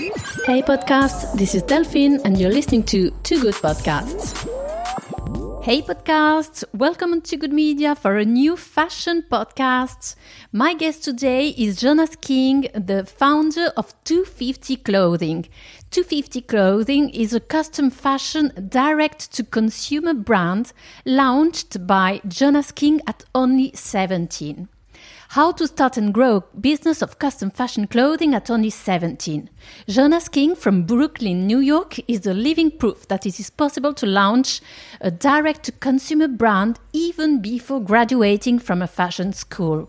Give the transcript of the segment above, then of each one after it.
Hey podcast, this is Delphine and you're listening to Too Good Podcasts. Hey podcast, welcome to Good Media for a new fashion podcast. My guest today is Jonas King, the founder of 250 Clothing. 250 Clothing is a custom fashion direct to consumer brand launched by Jonas King at only 17. How to start and grow business of custom fashion clothing at only 17. Jonas King from Brooklyn, New York is the living proof that it is possible to launch a direct to consumer brand even before graduating from a fashion school.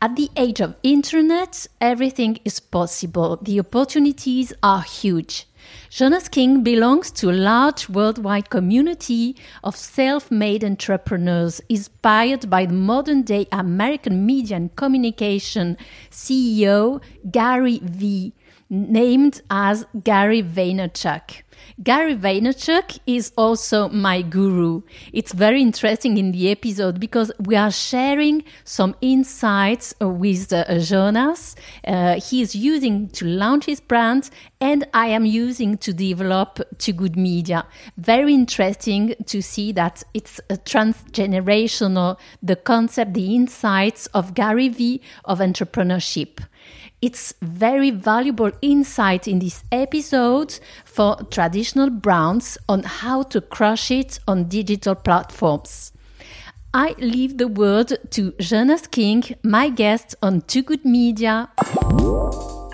At the age of internet, everything is possible. The opportunities are huge. Jonas King belongs to a large worldwide community of self made entrepreneurs inspired by the modern day American media and communication CEO Gary Vee, named as Gary Vaynerchuk. Gary Vaynerchuk is also my guru. It's very interesting in the episode because we are sharing some insights with uh, Jonas. Uh, he is using to launch his brand, and I am using to develop to Good Media. Very interesting to see that it's a transgenerational, the concept, the insights of Gary Vee of entrepreneurship. It's very valuable insight in this episode for traditional brands on how to crush it on digital platforms. I leave the word to Jonas King, my guest on Too Good Media.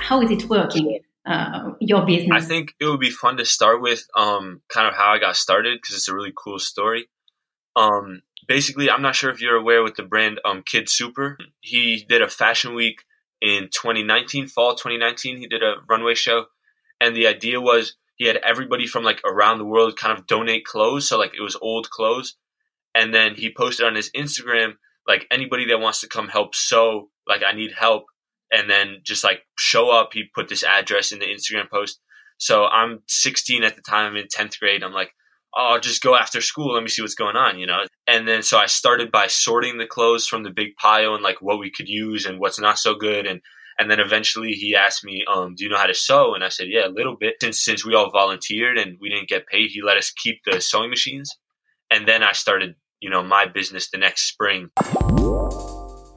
How is it working? Uh, your business? I think it would be fun to start with um, kind of how I got started because it's a really cool story. Um, basically, I'm not sure if you're aware with the brand um, Kid Super. He did a fashion week in 2019, fall 2019. He did a runway show, and the idea was he had everybody from like around the world kind of donate clothes. So like it was old clothes, and then he posted on his Instagram like anybody that wants to come help sew, like I need help, and then just like show up. He put this address in the Instagram post. So I'm 16 at the time. I'm in 10th grade. I'm like, oh, I'll just go after school. Let me see what's going on, you know? And then so I started by sorting the clothes from the big pile and like what we could use and what's not so good. And, and then eventually he asked me, um, do you know how to sew? And I said, yeah, a little bit. Since, since we all volunteered and we didn't get paid, he let us keep the sewing machines. And then I started, you know, my business the next spring.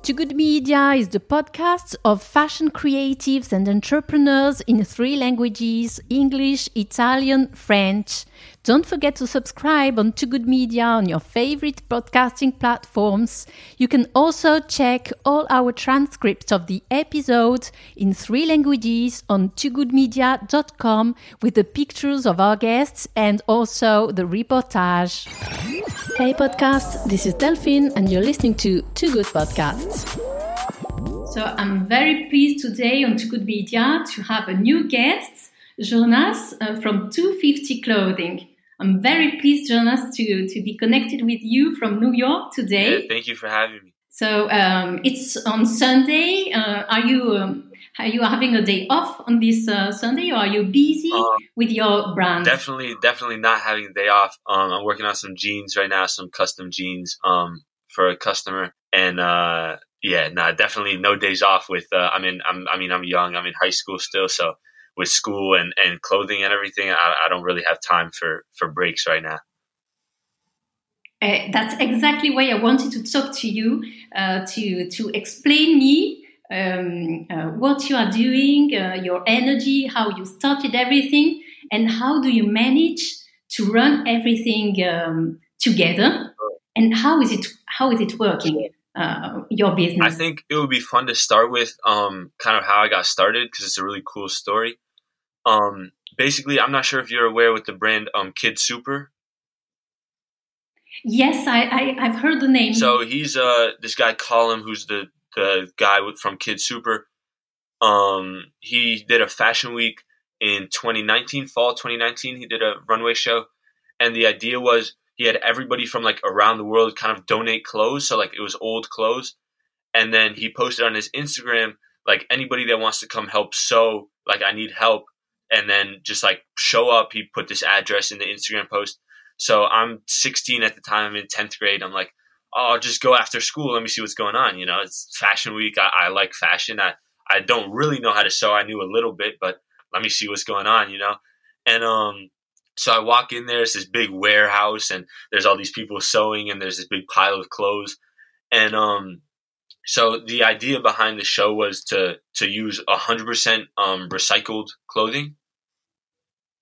Too Good Media is the podcast of fashion creatives and entrepreneurs in three languages English, Italian, French. Don't forget to subscribe on Too Good Media on your favorite podcasting platforms. You can also check all our transcripts of the episodes in three languages on toogoodmedia.com with the pictures of our guests and also the reportage. Hey podcast, this is Delphine and you're listening to Too Good Podcasts. So I'm very pleased today on Too Good Media to have a new guest, Jonas uh, from 250 Clothing. I'm very pleased, Jonas, to, to be connected with you from New York today. Yeah, thank you for having me. So um, it's on Sunday. Uh, are you um, are you having a day off on this uh, Sunday, or are you busy um, with your brand? Definitely, definitely not having a day off. Um, I'm working on some jeans right now, some custom jeans um, for a customer, and uh, yeah, nah, definitely no days off. With uh, I mean, I'm I mean, I'm young. I'm in high school still, so with school and, and clothing and everything, I, I don't really have time for, for breaks right now. Uh, that's exactly why I wanted to talk to you uh, to to explain me um, uh, what you are doing, uh, your energy, how you started everything, and how do you manage to run everything um, together, and how is it how is it working? Uh, your business. I think it would be fun to start with um, kind of how I got started because it's a really cool story. Um, basically, I'm not sure if you're aware with the brand um, Kid Super. Yes, I, I have heard the name. So he's uh this guy Colin, who's the the guy with, from Kid Super. Um, he did a fashion week in 2019, fall 2019. He did a runway show, and the idea was he had everybody from like around the world kind of donate clothes. So like it was old clothes, and then he posted on his Instagram like anybody that wants to come help sew, like I need help and then just like show up. He put this address in the Instagram post. So I'm 16 at the time. I'm in 10th grade. I'm like, oh, I'll just go after school. Let me see what's going on. You know, it's fashion week. I, I like fashion. I, I don't really know how to sew. I knew a little bit, but let me see what's going on, you know. And um, so I walk in there. It's this big warehouse, and there's all these people sewing, and there's this big pile of clothes. And um, so the idea behind the show was to to use hundred percent um recycled clothing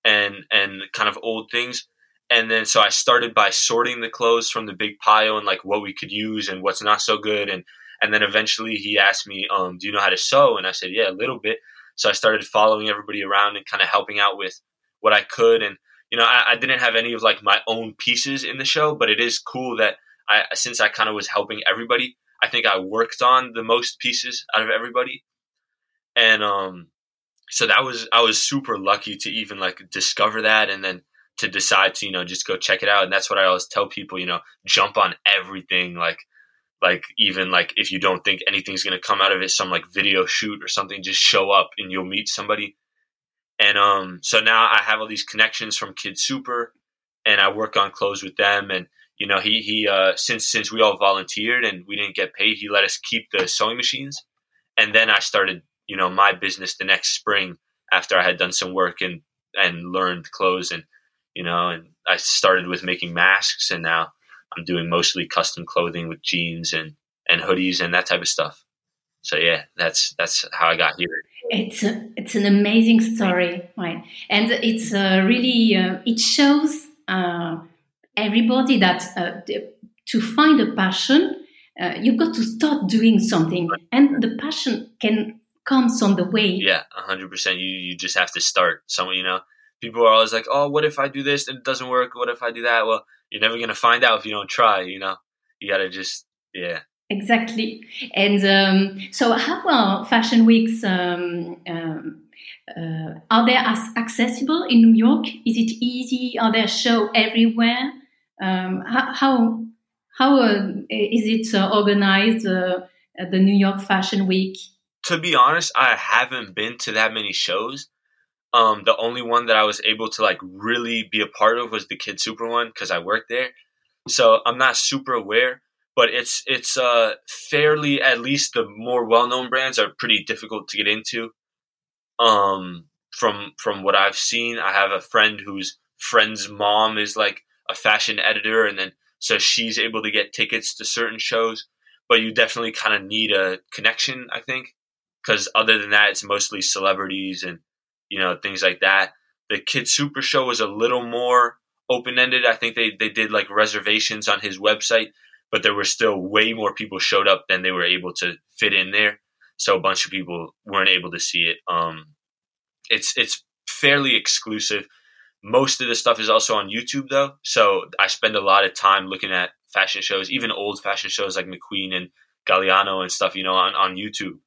and and kind of old things. And then so I started by sorting the clothes from the big pile and like what we could use and what's not so good. And and then eventually he asked me, um, "Do you know how to sew?" And I said, "Yeah, a little bit." So I started following everybody around and kind of helping out with what I could. And you know, I, I didn't have any of like my own pieces in the show, but it is cool that I since I kind of was helping everybody, I think I worked on the most pieces out of everybody. And um, so that was I was super lucky to even like discover that and then to decide to you know just go check it out. And that's what I always tell people you know jump on everything like like even like if you don't think anything's going to come out of it some like video shoot or something just show up and you'll meet somebody. And um so now I have all these connections from Kid Super and I work on clothes with them and you know he he uh since since we all volunteered and we didn't get paid he let us keep the sewing machines. And then I started you know my business the next spring after I had done some work and and learned clothes and you know and I started with making masks and now I'm doing mostly custom clothing with jeans and and hoodies and that type of stuff. So yeah, that's that's how I got here. It's a, it's an amazing story, right? And it's uh, really uh, it shows uh, everybody that uh, to find a passion, uh, you've got to start doing something, and the passion can comes on the way. Yeah, hundred percent. You you just have to start. Someone you know, people are always like, "Oh, what if I do this and it doesn't work? What if I do that?" Well, you're never gonna find out if you don't try. You know, you gotta just yeah. Exactly. And um, so, how are fashion weeks? Um, um, uh, are they as accessible in New York? Is it easy? Are there show everywhere? Um, how how, how uh, is it uh, organized? Uh, the New York Fashion Week to be honest, I haven't been to that many shows. Um, the only one that I was able to like really be a part of was the Kid Super one because I worked there. So I'm not super aware, but it's it's uh fairly at least the more well known brands are pretty difficult to get into. Um, from from what I've seen, I have a friend whose friend's mom is like a fashion editor, and then so she's able to get tickets to certain shows. But you definitely kind of need a connection, I think because other than that, it's mostly celebrities and you know things like that. The Kid Super Show was a little more open ended. I think they they did like reservations on his website, but there were still way more people showed up than they were able to fit in there. So a bunch of people weren't able to see it. Um, it's it's fairly exclusive. Most of the stuff is also on YouTube though, so I spend a lot of time looking at fashion shows, even old fashion shows like McQueen and Galliano and stuff, you know, on, on YouTube.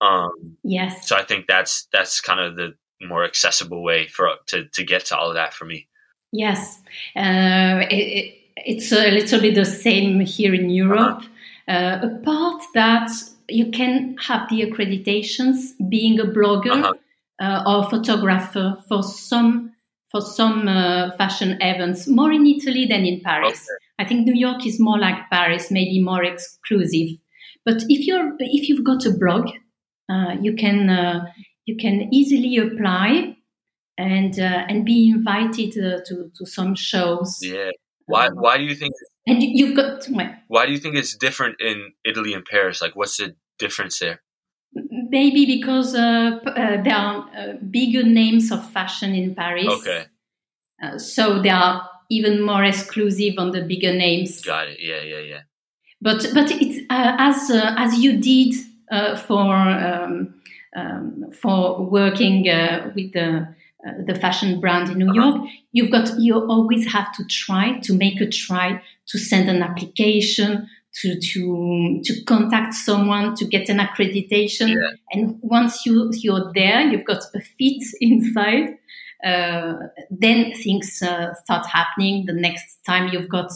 Um, yes. So I think that's that's kind of the more accessible way for to to get to all of that for me. Yes, uh, it, it's a little bit the same here in Europe. Uh-huh. Uh, apart that you can have the accreditations being a blogger uh-huh. uh, or photographer for some for some uh, fashion events, more in Italy than in Paris. Okay. I think New York is more like Paris, maybe more exclusive. But if you're if you've got a blog, uh, you can uh, you can easily apply and uh, and be invited to to some shows. Yeah. Why um, why do you think? And you've got why do you think it's different in Italy and Paris? Like, what's the difference there? Maybe because uh, uh, there are uh, bigger names of fashion in Paris. Okay. so they are even more exclusive on the bigger names. Got it. Yeah, yeah, yeah. But but it's as as you did uh, for um, um, for working uh, with the uh, the fashion brand in New York, you've got you always have to try to make a try to send an application to to to contact someone to get an accreditation yeah. and once you you're there you've got a fit inside uh, then things uh, start happening the next time you've got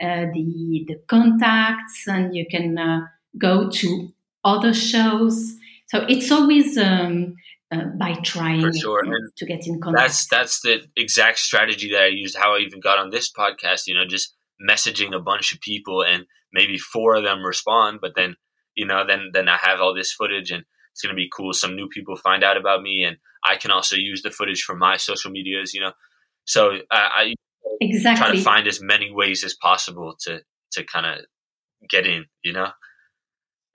uh, the the contacts and you can go to other shows. So it's always um, uh, by trying sure. to get in contact. That's that's the exact strategy that I used. How I even got on this podcast. You know, just messaging a bunch of people, and maybe four of them respond, but then you know, then then I have all this footage, and it's going to be cool. Some new people find out about me, and I can also use the footage for my social medias. You know, so I, I exactly try to find as many ways as possible to to kind of get in. You know,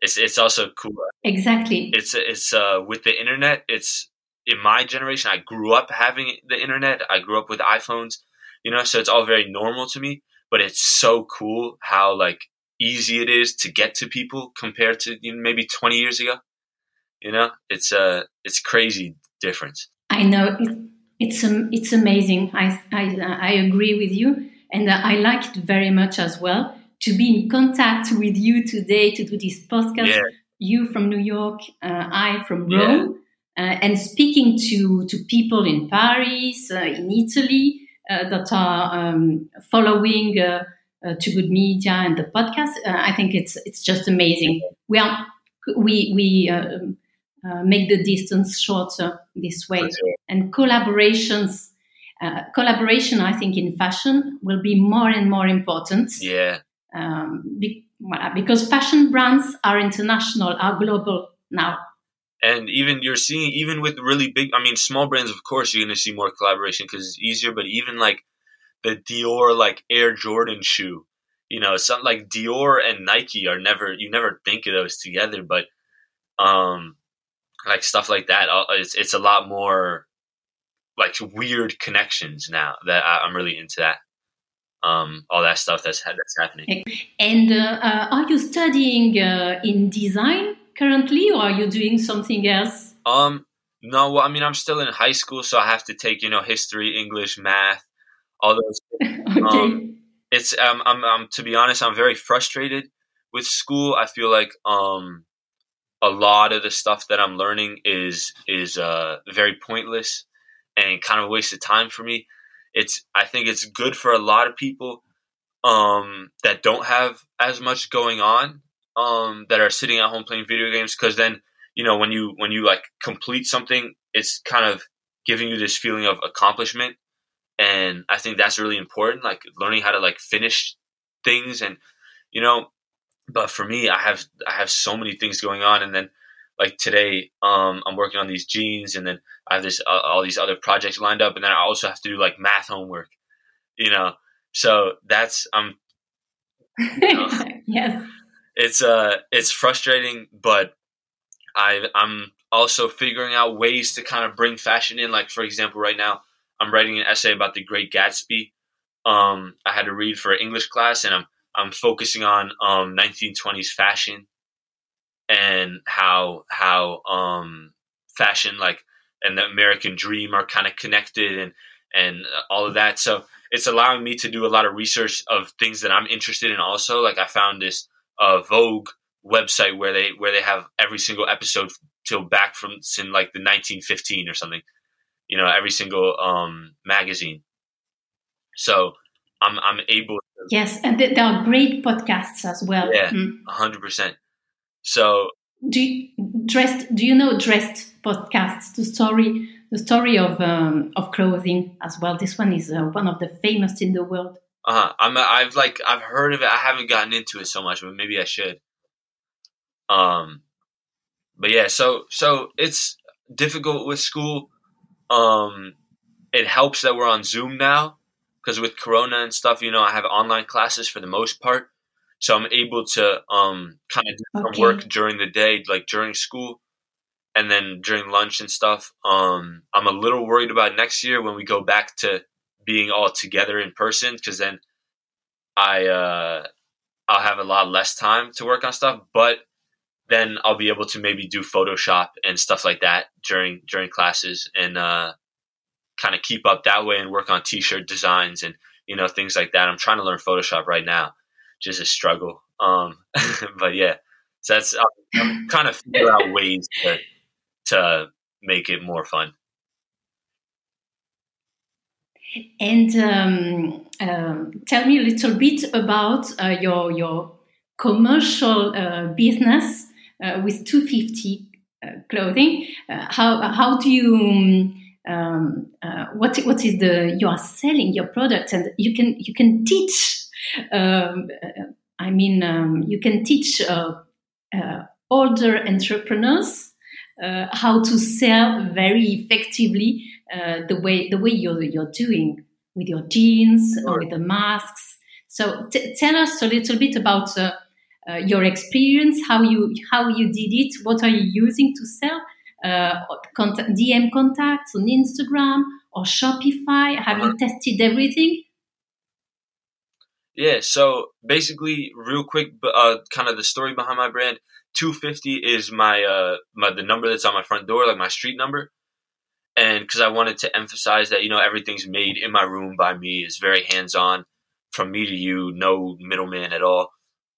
it's it's also cool. Exactly. It's it's uh with the internet. It's in my generation. I grew up having the internet. I grew up with iPhones. You know, so it's all very normal to me. But it's so cool how like easy it is to get to people compared to you know, maybe 20 years ago. You know, it's a uh, it's crazy difference. I know it's um, it's amazing. I, I I agree with you, and I like it very much as well to be in contact with you today to do this podcast. Yeah. You from New York, uh, I from Rome, yeah. uh, and speaking to to people in Paris, uh, in Italy uh, that are um, following uh, uh, Too Good Media and the podcast. I think it's it's just amazing. We are we we uh, make the distance shorter this way. And collaborations, uh, collaboration, I think, in fashion will be more and more important. Yeah. Um, be, because fashion brands are international, are global now. And even you're seeing, even with really big, I mean, small brands, of course, you're going to see more collaboration because it's easier. But even like the Dior, like Air Jordan shoe, you know, something like Dior and Nike are never, you never think of those together. But um, like stuff like that. Uh, it's it's a lot more like weird connections now that I, am really into that. Um, all that stuff that's that's happening. And uh, uh, are you studying uh, in design currently, or are you doing something else? Um, no. Well, I mean, I'm still in high school, so I have to take you know history, English, math, all those. okay. Um, it's um, I'm, I'm to be honest, I'm very frustrated with school. I feel like um a lot of the stuff that I'm learning is is uh, very pointless and kind of a waste of time for me. It's I think it's good for a lot of people um, that don't have as much going on um, that are sitting at home playing video games because then you know when you when you like complete something, it's kind of giving you this feeling of accomplishment, and I think that's really important. Like learning how to like finish things and you know but for me, I have I have so many things going on, and then like today, um, I'm working on these jeans, and then I have this uh, all these other projects lined up, and then I also have to do like math homework, you know. So that's I'm. You know, yes. It's uh, it's frustrating, but I I'm also figuring out ways to kind of bring fashion in. Like for example, right now I'm writing an essay about the Great Gatsby. Um, I had to read for English class, and I'm I'm focusing on um, 1920s fashion and how how um, fashion like and the American dream are kind of connected and and all of that. So it's allowing me to do a lot of research of things that I'm interested in. Also, like I found this uh, Vogue website where they where they have every single episode till back from in like the 1915 or something. You know, every single um, magazine. So I'm I'm able. To, yes, and th- there are great podcasts as well. Yeah, mm. hundred mm. percent. So do you, dressed? Do you know dressed podcasts? The story, the story of um, of clothing as well. This one is uh, one of the famous in the world. Uh huh. I'm. I've like I've heard of it. I haven't gotten into it so much, but maybe I should. Um, but yeah. So so it's difficult with school. Um, it helps that we're on Zoom now because with Corona and stuff, you know, I have online classes for the most part, so I'm able to um, kind of do some okay. work during the day, like during school, and then during lunch and stuff. Um, I'm a little worried about next year when we go back to being all together in person, because then I uh, I'll have a lot less time to work on stuff, but then I'll be able to maybe do Photoshop and stuff like that during during classes and uh, kind of keep up that way and work on t-shirt designs and you know things like that. I'm trying to learn Photoshop right now, just a struggle. Um, but yeah, so that's I'm, I'm kind of figure out ways to to make it more fun. And um, um, tell me a little bit about uh, your your commercial uh, business uh, with 250 uh, clothing. Uh, how how do you um, um, uh, what what is the you are selling your product and you can you can teach um, uh, I mean um, you can teach uh, uh older entrepreneurs uh, how to sell very effectively uh, the way the way you're you're doing with your jeans or with the masks. So t- tell us a little bit about uh, uh, your experience, how you how you did it, what are you using to sell, uh, contact, DM contacts on Instagram or Shopify. Have you tested everything? Yeah, so basically, real quick, uh, kind of the story behind my brand. 250 is my uh my the number that's on my front door, like my street number. And because I wanted to emphasize that you know everything's made in my room by me, it's very hands on, from me to you, no middleman at all.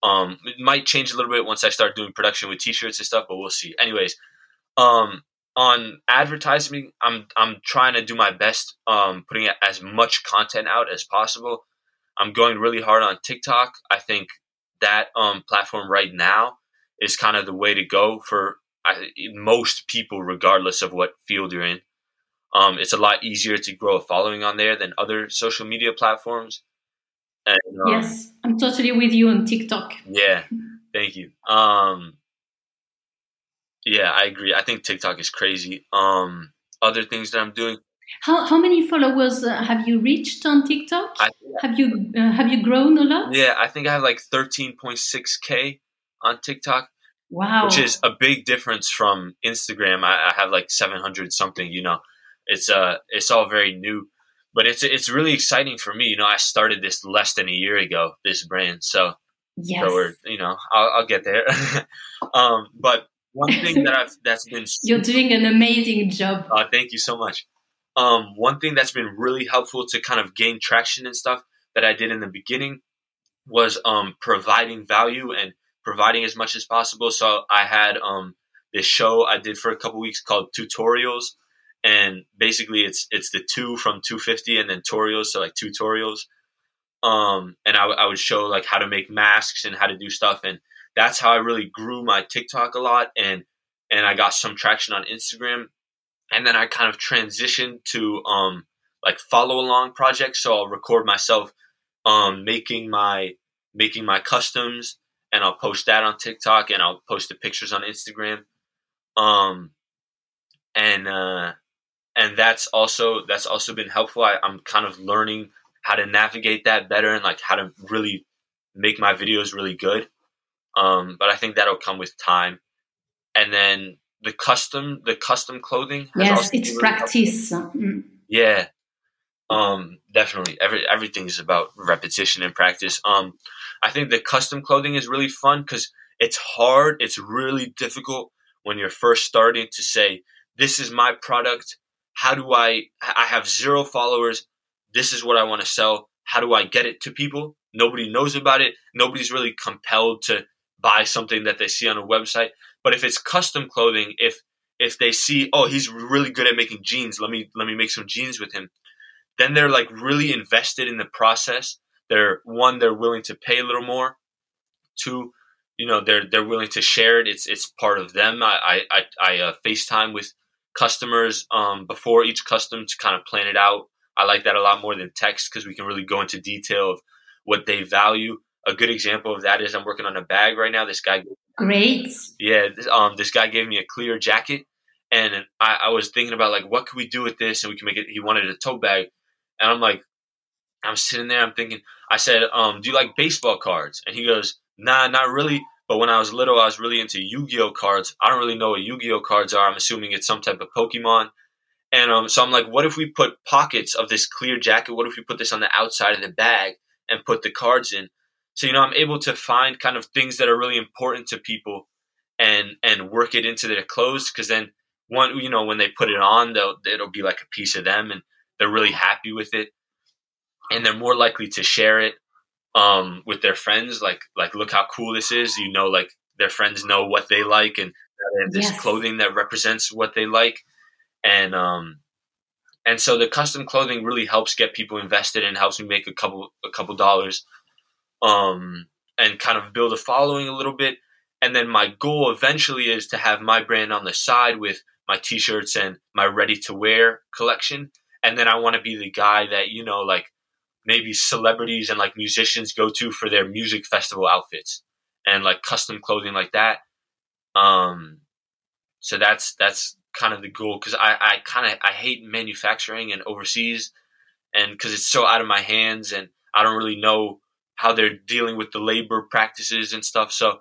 Um, it might change a little bit once I start doing production with t-shirts and stuff, but we'll see. Anyways, um, on advertising, I'm I'm trying to do my best, um, putting as much content out as possible. I'm going really hard on TikTok. I think that um, platform right now is kind of the way to go for I, most people, regardless of what field you're in. Um, it's a lot easier to grow a following on there than other social media platforms. And, um, yes, I'm totally with you on TikTok. Yeah, thank you. Um, yeah, I agree. I think TikTok is crazy. Um, other things that I'm doing. How how many followers uh, have you reached on TikTok? I, have you uh, have you grown a lot? Yeah, I think I have like 13.6k on TikTok. Wow, which is a big difference from Instagram. I, I have like 700 something. You know, it's uh it's all very new but it's it's really exciting for me. You know, I started this less than a year ago, this brand. So, yes. so we're you know, I'll, I'll get there. um, but one thing that I've that's been you're doing an amazing job. Uh, thank you so much. Um, one thing that's been really helpful to kind of gain traction and stuff that I did in the beginning was um, providing value and providing as much as possible. So I had um, this show I did for a couple weeks called Tutorials and basically it's it's the two from 250 and then tutorials so like tutorials um and I, I would show like how to make masks and how to do stuff and that's how i really grew my tiktok a lot and and i got some traction on instagram and then i kind of transitioned to um like follow along projects so i'll record myself um making my making my customs and i'll post that on tiktok and i'll post the pictures on instagram um and uh and that's also that's also been helpful. I, I'm kind of learning how to navigate that better and like how to really make my videos really good. Um, but I think that'll come with time. And then the custom, the custom clothing. yes, it's really practice. Mm. Yeah, um, definitely. Every everything is about repetition and practice. Um, I think the custom clothing is really fun because it's hard. It's really difficult when you're first starting to say, "This is my product how do I, I have zero followers. This is what I want to sell. How do I get it to people? Nobody knows about it. Nobody's really compelled to buy something that they see on a website. But if it's custom clothing, if, if they see, oh, he's really good at making jeans, let me, let me make some jeans with him. Then they're like really invested in the process. They're one, they're willing to pay a little more. Two, you know, they're, they're willing to share it. It's, it's part of them. I, I, I, uh, FaceTime with customers um, before each custom to kind of plan it out. I like that a lot more than text because we can really go into detail of what they value. A good example of that is I'm working on a bag right now. This guy, great, yeah. Um, this guy gave me a clear jacket, and I, I was thinking about like what could we do with this, and we can make it. He wanted a tote bag, and I'm like, I'm sitting there, I'm thinking. I said, um, "Do you like baseball cards?" And he goes, "Nah, not really." But when I was little, I was really into Yu-Gi-Oh cards. I don't really know what Yu-Gi-Oh cards are. I'm assuming it's some type of Pokemon. And um, so I'm like, what if we put pockets of this clear jacket? What if we put this on the outside of the bag and put the cards in? So you know, I'm able to find kind of things that are really important to people and and work it into their clothes because then one, you know, when they put it on, they'll it'll be like a piece of them and they're really happy with it and they're more likely to share it um, with their friends. Like, like, look how cool this is. You know, like their friends know what they like, and this yes. clothing that represents what they like, and um, and so the custom clothing really helps get people invested and helps me make a couple a couple dollars, um, and kind of build a following a little bit. And then my goal eventually is to have my brand on the side with my t-shirts and my ready to wear collection. And then I want to be the guy that, you know, like maybe celebrities and like musicians go to for their music festival outfits and like custom clothing like that. Um, so that's that's kind of the goal because I, I kind of I hate manufacturing and overseas, and because it's so out of my hands and I don't really know how they're dealing with the labor practices and stuff. So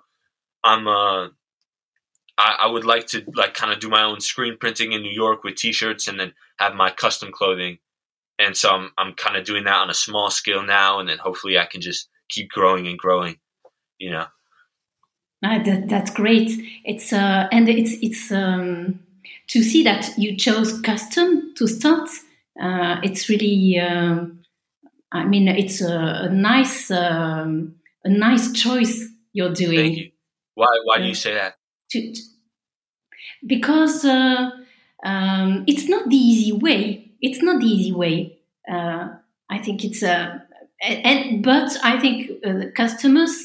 I'm uh I, I would like to like kind of do my own screen printing in New York with T-shirts and then have my custom clothing. And so I'm I'm kind of doing that on a small scale now, and then hopefully I can just keep growing and growing. You know. Uh, that, that's great. It's uh, and it's it's um, to see that you chose custom to start. Uh, it's really, uh, I mean, it's a, a nice um, a nice choice you're doing. Thank you. Why why do you say that? To, because uh, um, it's not the easy way. It's not the easy way. Uh, I think it's a, and, but I think the customers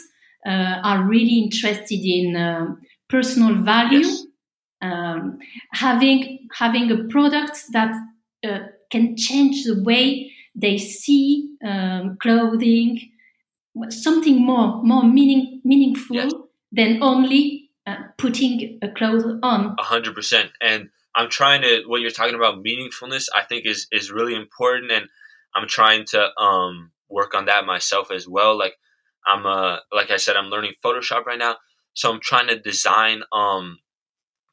uh, are really interested in uh, personal value, yes. um, having having a product that uh, can change the way they see um, clothing, something more more meaning meaningful yes. than only uh, putting a clothes on. A hundred percent, and I'm trying to what you're talking about meaningfulness. I think is is really important, and I'm trying to um, work on that myself as well. Like I'm uh like I said, I'm learning Photoshop right now, so I'm trying to design um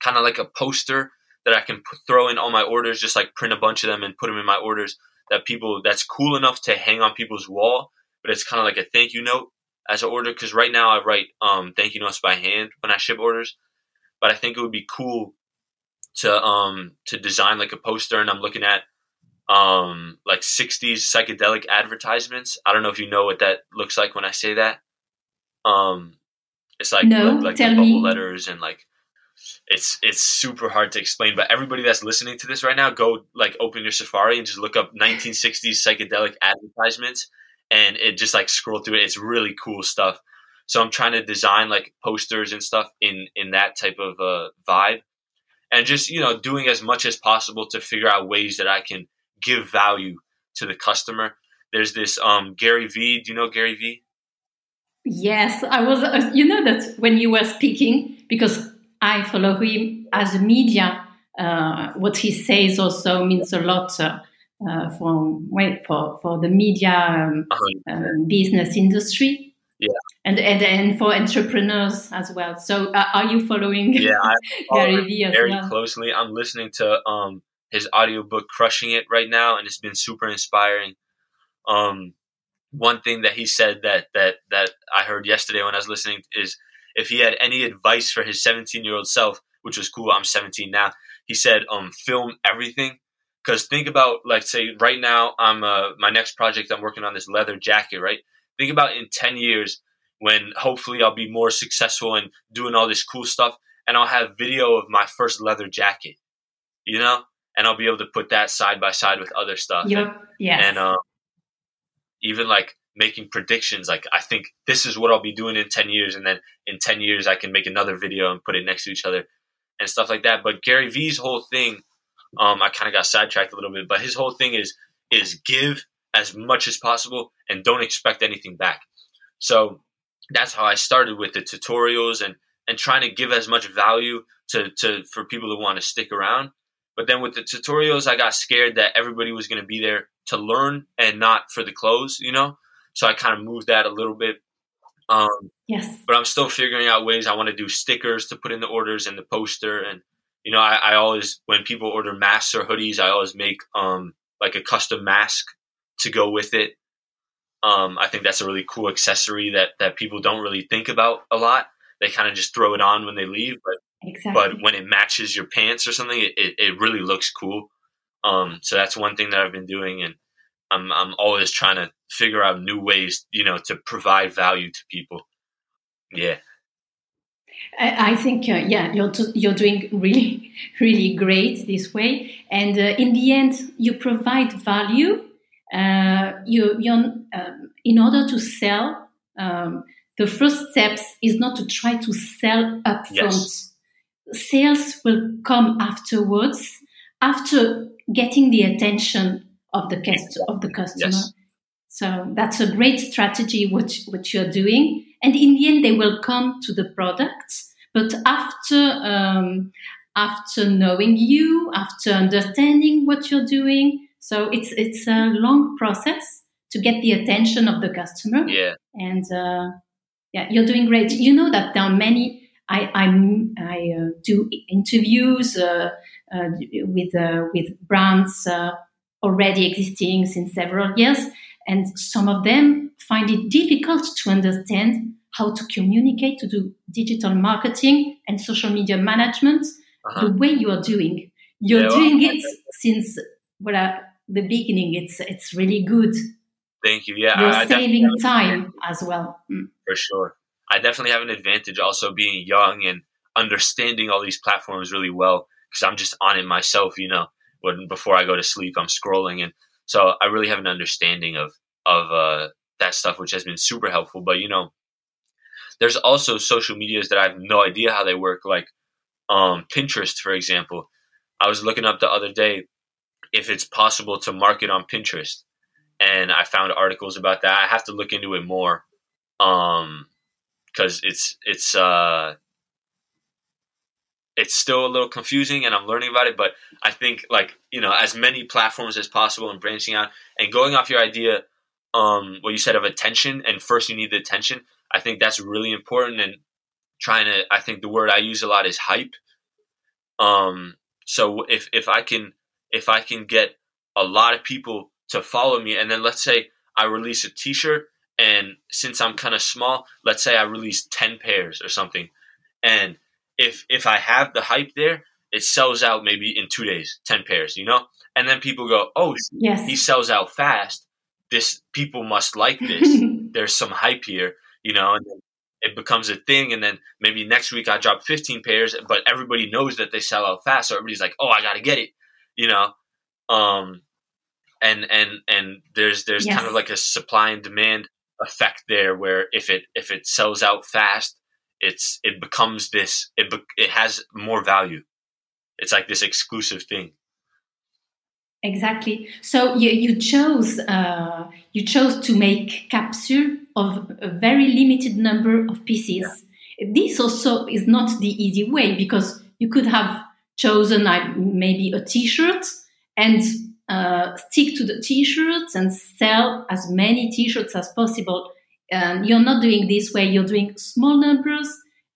kind of like a poster that I can put, throw in all my orders, just like print a bunch of them and put them in my orders. That people that's cool enough to hang on people's wall, but it's kind of like a thank you note as an order. Because right now I write um thank you notes by hand when I ship orders, but I think it would be cool to um to design like a poster, and I'm looking at um, like 60s psychedelic advertisements. I don't know if you know what that looks like when I say that. Um, it's like no, like, like bubble me. letters and like it's it's super hard to explain. But everybody that's listening to this right now, go like open your Safari and just look up 1960s psychedelic advertisements, and it just like scroll through it. It's really cool stuff. So I'm trying to design like posters and stuff in in that type of uh, vibe, and just you know doing as much as possible to figure out ways that I can give value to the customer. There's this um, Gary Vee. Do you know Gary Vee? Yes, I was. Uh, you know that when you were speaking, because I follow him as a media. Uh, what he says also means a lot uh, uh, for well, for for the media um, uh, business industry. Yeah, and, and and for entrepreneurs as well. So, uh, are you following? Yeah, Gary Vee very well? closely. I'm listening to um, his audiobook crushing it right now and it's been super inspiring um, one thing that he said that that that i heard yesterday when i was listening is if he had any advice for his 17 year old self which was cool i'm 17 now he said um film everything because think about like say right now i'm uh, my next project i'm working on this leather jacket right think about in 10 years when hopefully i'll be more successful and doing all this cool stuff and i'll have video of my first leather jacket you know and I'll be able to put that side by side with other stuff. Yep. And, yes. and um, even like making predictions, like I think this is what I'll be doing in 10 years. And then in 10 years, I can make another video and put it next to each other and stuff like that. But Gary Vee's whole thing, um, I kind of got sidetracked a little bit, but his whole thing is, is give as much as possible and don't expect anything back. So that's how I started with the tutorials and, and trying to give as much value to, to for people who want to stick around but then with the tutorials, I got scared that everybody was going to be there to learn and not for the clothes, you know? So I kind of moved that a little bit. Um, yes. But I'm still figuring out ways I want to do stickers to put in the orders and the poster. And, you know, I, I always, when people order masks or hoodies, I always make um, like a custom mask to go with it. Um, I think that's a really cool accessory that, that people don't really think about a lot. They kind of just throw it on when they leave, but Exactly. But when it matches your pants or something, it, it, it really looks cool. Um, so that's one thing that I've been doing, and I'm I'm always trying to figure out new ways, you know, to provide value to people. Yeah. I, I think uh, yeah, you're t- you're doing really really great this way, and uh, in the end, you provide value. Uh, you you um, in order to sell. Um, the first steps is not to try to sell upfront. Yes sales will come afterwards after getting the attention of the of the customer. Yes. So that's a great strategy which which you're doing, and in the end they will come to the products. But after um, after knowing you, after understanding what you're doing. So it's it's a long process to get the attention of the customer. Yeah. And uh, yeah, you're doing great. You know that there are many. I I'm, i uh, do interviews uh, uh with uh, with brands uh, already existing since several years, and some of them find it difficult to understand how to communicate, to do digital marketing and social media management uh-huh. the way you are doing. You're yeah, doing well, it since well, uh, the beginning. It's it's really good. Thank you. Yeah, you're I, saving I time as well. Mm. For sure, I definitely have an advantage also being young and understanding all these platforms really well because I'm just on it myself. You know, when before I go to sleep, I'm scrolling, and so I really have an understanding of of uh, that stuff, which has been super helpful. But you know, there's also social medias that I have no idea how they work, like um, Pinterest, for example. I was looking up the other day if it's possible to market on Pinterest, and I found articles about that. I have to look into it more, um, because it's it's uh, it's still a little confusing, and I'm learning about it. But I think like you know, as many platforms as possible, and branching out and going off your idea, um, what you said of attention, and first you need the attention. I think that's really important, and trying to I think the word I use a lot is hype. Um so if if I can if I can get a lot of people to follow me and then let's say I release a t-shirt and since I'm kind of small, let's say I release 10 pairs or something. And if if I have the hype there, it sells out maybe in 2 days, 10 pairs, you know? And then people go, "Oh, yes. he sells out fast. This people must like this. There's some hype here." You know, and it becomes a thing and then maybe next week I drop 15 pairs but everybody knows that they sell out fast so everybody's like oh I got to get it you know um and and and there's there's yes. kind of like a supply and demand effect there where if it if it sells out fast it's it becomes this it be, it has more value it's like this exclusive thing Exactly. So you, you chose uh, you chose to make capsule of a very limited number of pieces. Yeah. This also is not the easy way because you could have chosen uh, maybe a T-shirt and uh, stick to the T-shirts and sell as many T-shirts as possible. And you're not doing this way. You're doing small numbers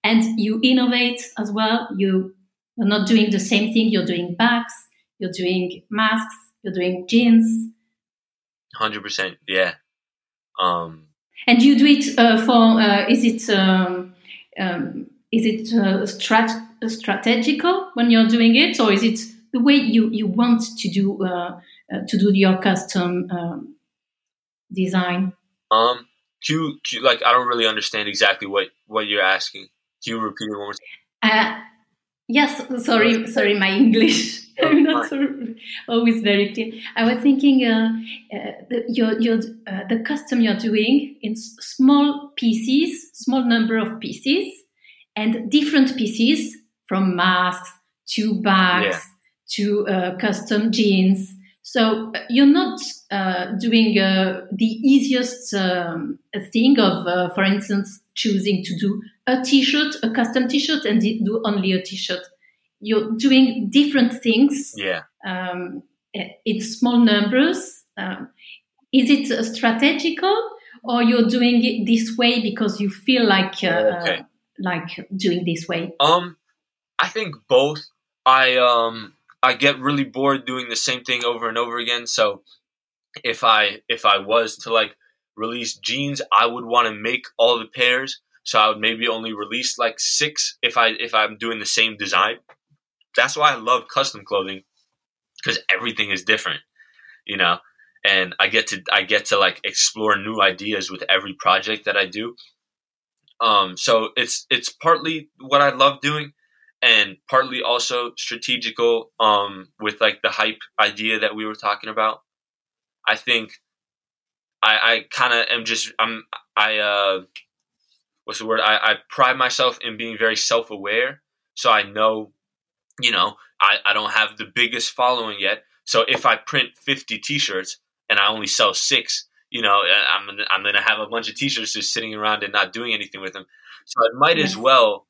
and you innovate as well. You you're not doing the same thing. You're doing bags you're doing masks, you're doing jeans. Hundred percent, yeah. Um, and you do it uh, for uh, is it um, um, is it uh, strat- strategical when you're doing it, or is it the way you, you want to do uh, uh, to do your custom um, design? Um, you, you like I don't really understand exactly what what you're asking. Can you repeat it one more time? Uh, yes, sorry, sorry, my English. I'm not always very clear. I was thinking uh, uh, the, your, your, uh, the custom you're doing in small pieces, small number of pieces, and different pieces from masks to bags yeah. to uh, custom jeans. So uh, you're not uh, doing the easiest um, thing of, for instance, choosing to do a t-shirt, a custom t-shirt, and do only a t-shirt you're doing different things yeah. um, in small numbers. Um, is it strategical or you're doing it this way because you feel like uh, okay. like doing this way? Um, I think both. I um I get really bored doing the same thing over and over again. So if I if I was to like release jeans, I would want to make all the pairs. So I would maybe only release like six if I if I'm doing the same design that's why I love custom clothing because everything is different, you know. And I get to I get to like explore new ideas with every project that I do. Um, so it's it's partly what I love doing, and partly also strategical. Um, with like the hype idea that we were talking about, I think I, I kind of am just I'm I uh what's the word I, I pride myself in being very self aware, so I know you know, I, I don't have the biggest following yet. So if I print 50 t-shirts and I only sell six, you know, I'm, I'm going to have a bunch of t-shirts just sitting around and not doing anything with them. So I might as well,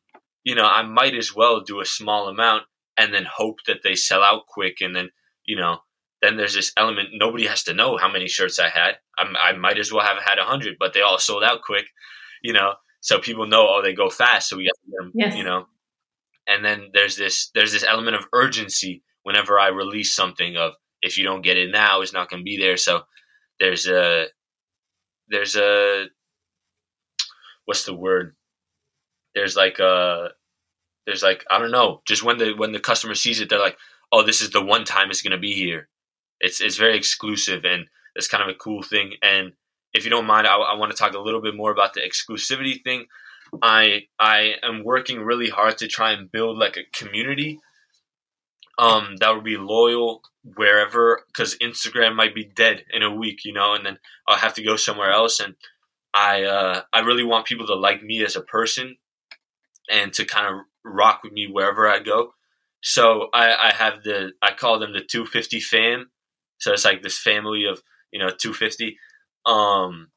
you know, I might as well do a small amount and then hope that they sell out quick and then you know then there's this element nobody has to know how many shirts I had. I'm, i might as well have had a hundred, but they all sold out quick, you know. So people know, oh, they go fast, so we got them, yes. you know. And then there's this there's this element of urgency whenever I release something of if you don't get it now, it's not going to be there. So there's a there's a what's the word? There's like a there's like I don't know. Just when the when the customer sees it, they're like, oh, this is the one time it's going to be here it's it's very exclusive, and it's kind of a cool thing. And if you don't mind, I, I want to talk a little bit more about the exclusivity thing. I I am working really hard to try and build like a community um, that would be loyal wherever because Instagram might be dead in a week, you know, and then I'll have to go somewhere else. And I uh, I really want people to like me as a person and to kind of rock with me wherever I go. So I, I have the I call them the 250 fam, so it's like this family of you know 250, um,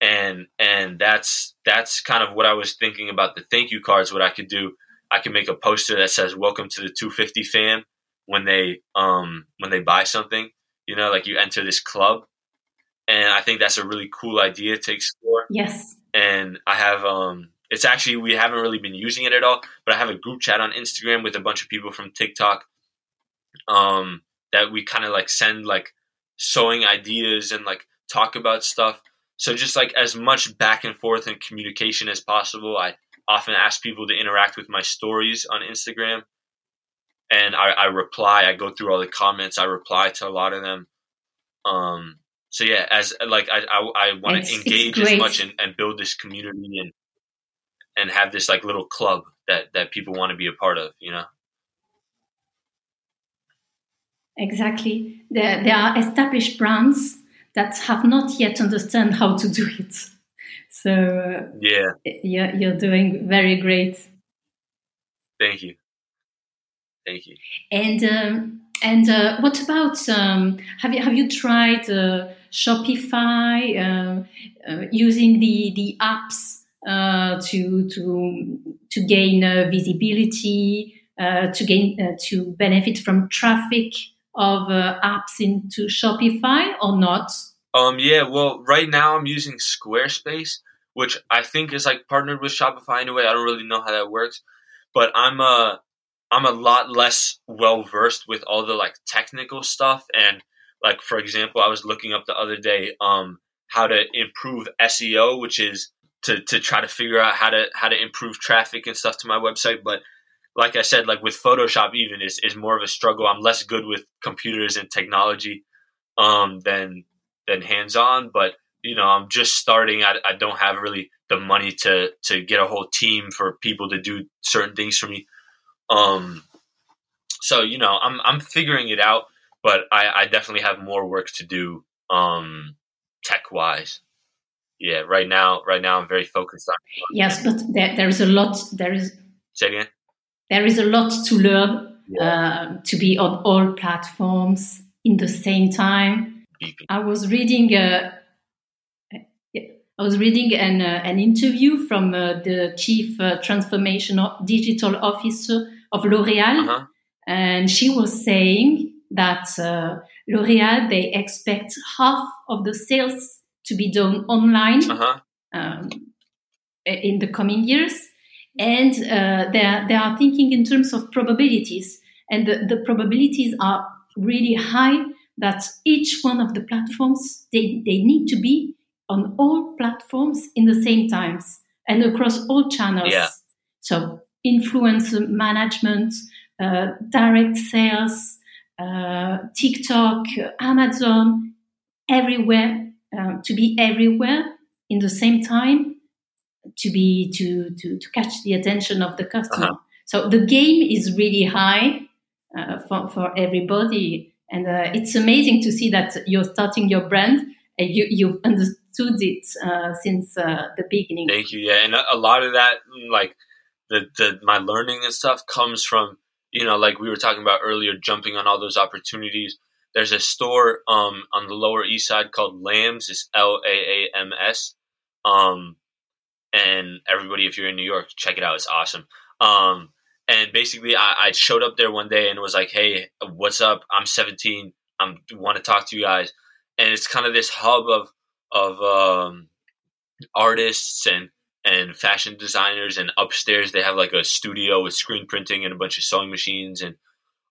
and and that's that's kind of what I was thinking about the thank you cards. What I could do, I could make a poster that says "Welcome to the 250 fam" when they um when they buy something. You know, like you enter this club, and I think that's a really cool idea to explore. Yes. And I have um it's actually we haven't really been using it at all, but I have a group chat on Instagram with a bunch of people from TikTok. Um, that we kind of like send like sewing ideas and like talk about stuff. So just like as much back and forth and communication as possible. I often ask people to interact with my stories on Instagram, and I, I reply. I go through all the comments. I reply to a lot of them. Um. So yeah, as like I I, I want to engage as much and, and build this community and and have this like little club that that people want to be a part of. You know. Exactly. There, there are established brands that have not yet understand how to do it. So uh, yeah, you're, you're doing very great. Thank you. Thank you. And um, and uh, what about um, have you have you tried uh, Shopify um, uh, using the the apps uh, to to to gain uh, visibility, to gain to benefit from traffic? of uh, apps into Shopify or not? Um, yeah, well, right now I'm using Squarespace, which I think is like partnered with Shopify anyway. I don't really know how that works, but I'm a uh, I'm a lot less well versed with all the like technical stuff and like for example, I was looking up the other day um how to improve SEO, which is to to try to figure out how to how to improve traffic and stuff to my website, but like I said, like with Photoshop, even is is more of a struggle. I'm less good with computers and technology um, than than hands on, but you know, I'm just starting. I, I don't have really the money to to get a whole team for people to do certain things for me. Um, so you know, I'm I'm figuring it out, but I, I definitely have more work to do um, tech wise. Yeah, right now, right now, I'm very focused on. Yes, but there, there is a lot. There is. Say again there is a lot to learn yeah. uh, to be on all platforms in the same time. I was reading a, I was reading an, uh, an interview from uh, the chief uh, transformation digital officer of L'Oreal, uh-huh. and she was saying that uh, L'Oreal they expect half of the sales to be done online uh-huh. um, in the coming years and uh, they, are, they are thinking in terms of probabilities and the, the probabilities are really high that each one of the platforms they, they need to be on all platforms in the same times and across all channels yeah. so influence management uh, direct sales uh, tiktok amazon everywhere uh, to be everywhere in the same time to be to to, to catch the attention of the customer. Uh-huh. So the game is really high uh, for for everybody, and uh, it's amazing to see that you're starting your brand and you you've understood it uh, since uh, the beginning. Thank you. Yeah, and a lot of that, like the the my learning and stuff, comes from you know, like we were talking about earlier, jumping on all those opportunities. There's a store um, on the Lower East Side called LAAMS. It's L A A M S. Um, and everybody, if you're in New York, check it out. It's awesome. Um, And basically, I, I showed up there one day and was like, "Hey, what's up? I'm 17. I want to talk to you guys." And it's kind of this hub of of um, artists and and fashion designers. And upstairs, they have like a studio with screen printing and a bunch of sewing machines and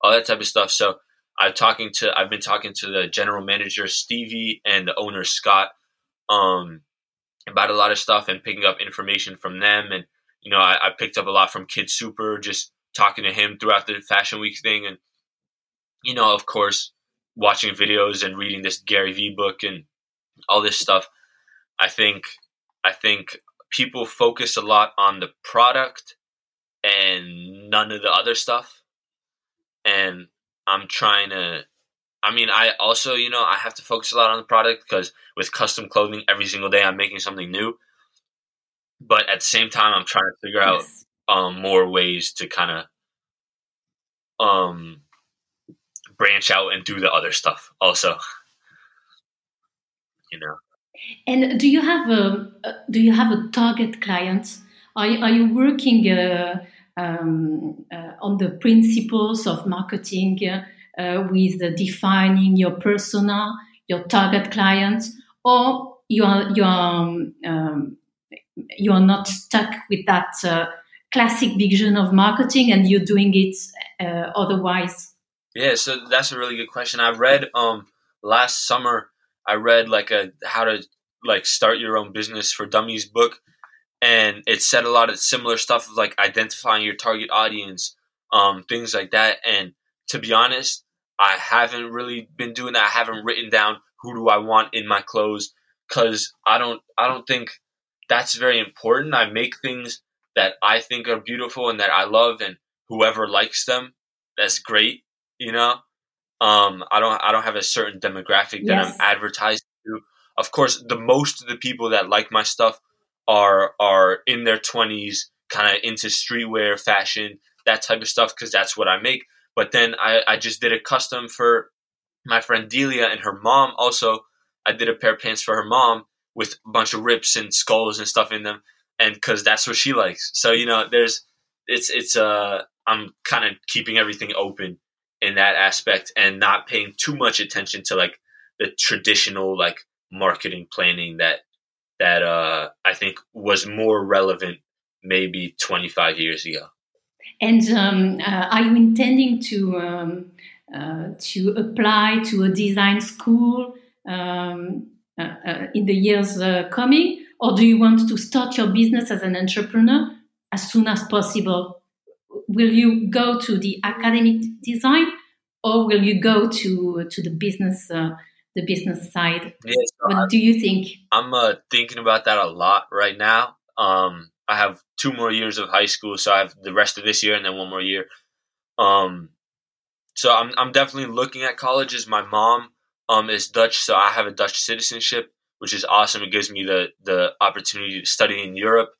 all that type of stuff. So I've talking to I've been talking to the general manager Stevie and the owner Scott um, about a lot of stuff and picking up information from them. And you know, I, I picked up a lot from Kid Super, just talking to him throughout the Fashion Week thing, and you know, of course, watching videos and reading this Gary Vee book and all this stuff. I think I think people focus a lot on the product and none of the other stuff. And I'm trying to I mean, I also, you know, I have to focus a lot on the product because with custom clothing, every single day I'm making something new. But at the same time, I'm trying to figure yes. out um, more ways to kind of um, branch out and do the other stuff also. You know. And do you have a do you have a target client? Are you, are you working uh, um, uh, on the principles of marketing uh, with defining your persona, your target clients, or you are you are um, you are not stuck with that uh, classic vision of marketing and you're doing it uh, otherwise? Yeah, so that's a really good question. I read um last summer I read like a how to like start your own business for dummies book and it said a lot of similar stuff of like identifying your target audience um things like that and to be honest i haven't really been doing that. I haven't written down who do i want in my clothes because i don't i don't think that's very important. I make things that i think are beautiful and that i love and whoever likes them that's great you know? Um i don't i don't have a certain demographic that yes. i'm advertising to. Of course, the most of the people that like my stuff are are in their twenties, kind of into streetwear, fashion, that type of stuff, because that's what I make. But then I, I just did a custom for my friend Delia and her mom. Also, I did a pair of pants for her mom with a bunch of rips and skulls and stuff in them, and because that's what she likes. So you know, there's it's it's uh I'm kind of keeping everything open in that aspect and not paying too much attention to like the traditional like marketing planning that that uh, I think was more relevant maybe 25 years ago. And um, uh, are you intending to um, uh, to apply to a design school um, uh, uh, in the years uh, coming, or do you want to start your business as an entrepreneur as soon as possible? Will you go to the academic design, or will you go to to the business? The business side. What I, do you think? I'm uh, thinking about that a lot right now. Um, I have two more years of high school, so I have the rest of this year and then one more year. Um, so I'm I'm definitely looking at colleges. My mom um is Dutch, so I have a Dutch citizenship, which is awesome. It gives me the the opportunity to study in Europe,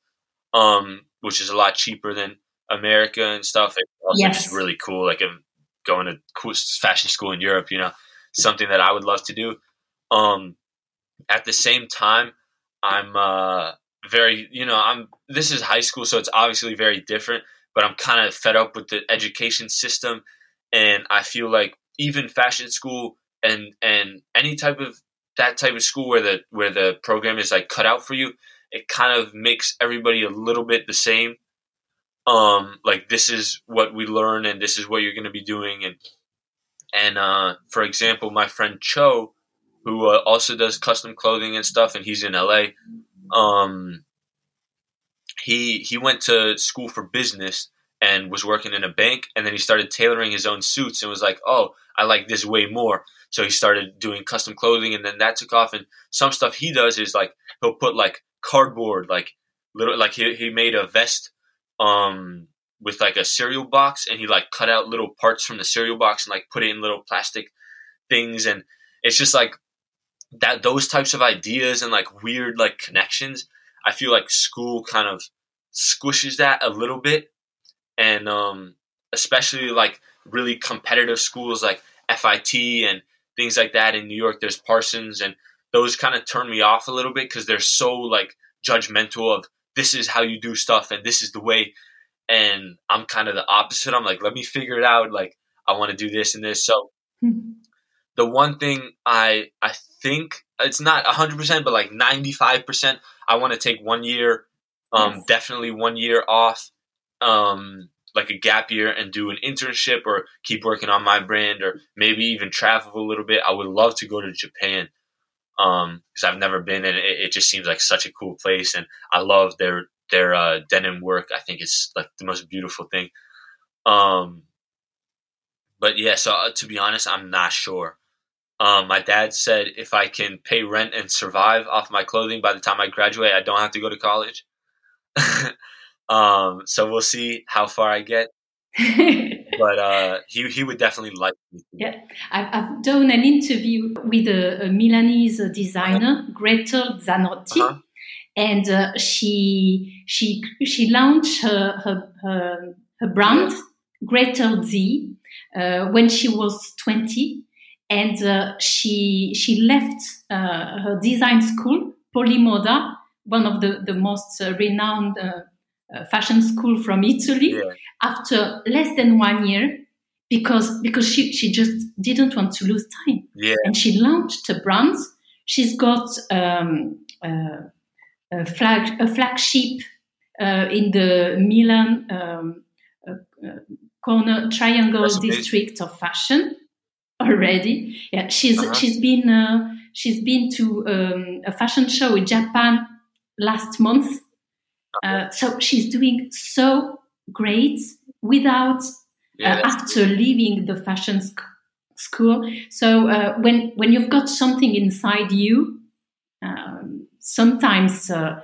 um, which is a lot cheaper than America and stuff. It's also yes. really cool. Like I'm going to cool fashion school in Europe, you know something that I would love to do. Um, at the same time, I'm uh, very, you know, I'm. This is high school, so it's obviously very different. But I'm kind of fed up with the education system, and I feel like even fashion school and and any type of that type of school where the where the program is like cut out for you, it kind of makes everybody a little bit the same. Um, like this is what we learn, and this is what you're going to be doing, and and uh, for example, my friend Cho, who uh, also does custom clothing and stuff, and he's in LA. Um, he he went to school for business and was working in a bank, and then he started tailoring his own suits and was like, "Oh, I like this way more." So he started doing custom clothing, and then that took off. And some stuff he does is like he'll put like cardboard, like little, like he he made a vest um with like a cereal box and he like cut out little parts from the cereal box and like put it in little plastic things and it's just like that those types of ideas and like weird like connections i feel like school kind of squishes that a little bit and um especially like really competitive schools like fit and things like that in new york there's parsons and those kind of turn me off a little bit because they're so like judgmental of this is how you do stuff and this is the way and I'm kind of the opposite. I'm like, let me figure it out. Like, I want to do this and this. So, the one thing I I think it's not 100, percent but like 95 percent. I want to take one year, um, yes. definitely one year off, um, like a gap year, and do an internship or keep working on my brand, or maybe even travel a little bit. I would love to go to Japan um because I've never been and it, it, just seems like such a cool place and I love their their uh, denim work. I think is like the most beautiful thing. Um, but yeah, so uh, to be honest, I'm not sure. Um, my dad said if I can pay rent and survive off my clothing by the time I graduate, I don't have to go to college. um, so we'll see how far I get. but uh, he he would definitely like me. Yeah, I've, I've done an interview with a, a Milanese designer, uh-huh. Gretel Zanotti, uh-huh and uh, she she she launched her her her, her brand Gretel Z uh, when she was 20 and uh, she she left uh, her design school Polimoda one of the the most uh, renowned uh, fashion school from Italy yeah. after less than one year because because she she just didn't want to lose time yeah. and she launched a brand she's got um, flag a flagship uh, in the Milan um, uh, uh, corner triangle That's district amazing. of fashion already. Yeah, she's uh-huh. she's been uh, she's been to um, a fashion show in Japan last month. Uh, so she's doing so great without yeah, uh, after leaving the fashion sc- school. So uh, when when you've got something inside you, sometimes uh,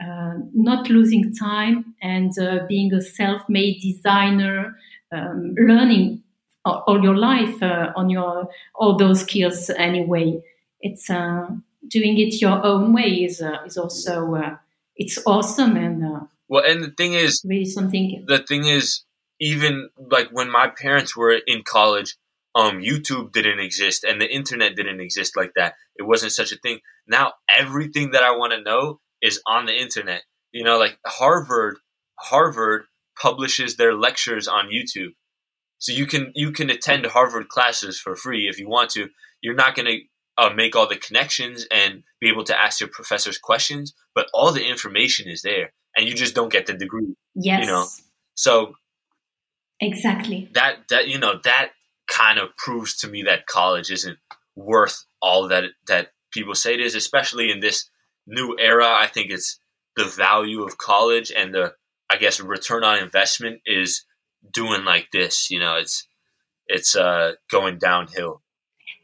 uh, not losing time and uh, being a self-made designer, um, learning all, all, your life on your all those skills anyway. It's doing it your own way is is also it's awesome and well and the thing is really something the thing is even like when my parents were in college um, YouTube didn't exist and the internet didn't exist like that. It wasn't such a thing. Now everything that I want to know is on the internet. You know, like Harvard, Harvard publishes their lectures on YouTube. So you can you can attend Harvard classes for free if you want to. You're not going to uh, make all the connections and be able to ask your professors questions, but all the information is there, and you just don't get the degree. Yes. You know, so exactly that that you know that kind of proves to me that college isn't worth all that that people say it is, especially in this new era. I think it's the value of college and the I guess return on investment is doing like this. You know, it's it's uh, going downhill.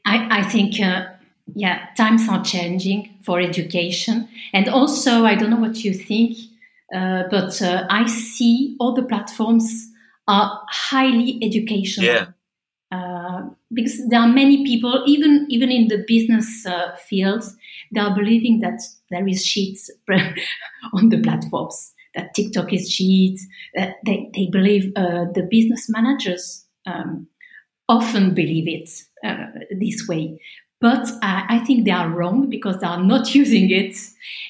I, I think uh, yeah, times are changing for education, and also I don't know what you think, uh, but uh, I see all the platforms are highly educational. Yeah. Because there are many people, even even in the business uh, fields, they are believing that there is shit on the platforms, that TikTok is shit. That they they believe uh, the business managers um, often believe it uh, this way, but I think they are wrong because they are not using it,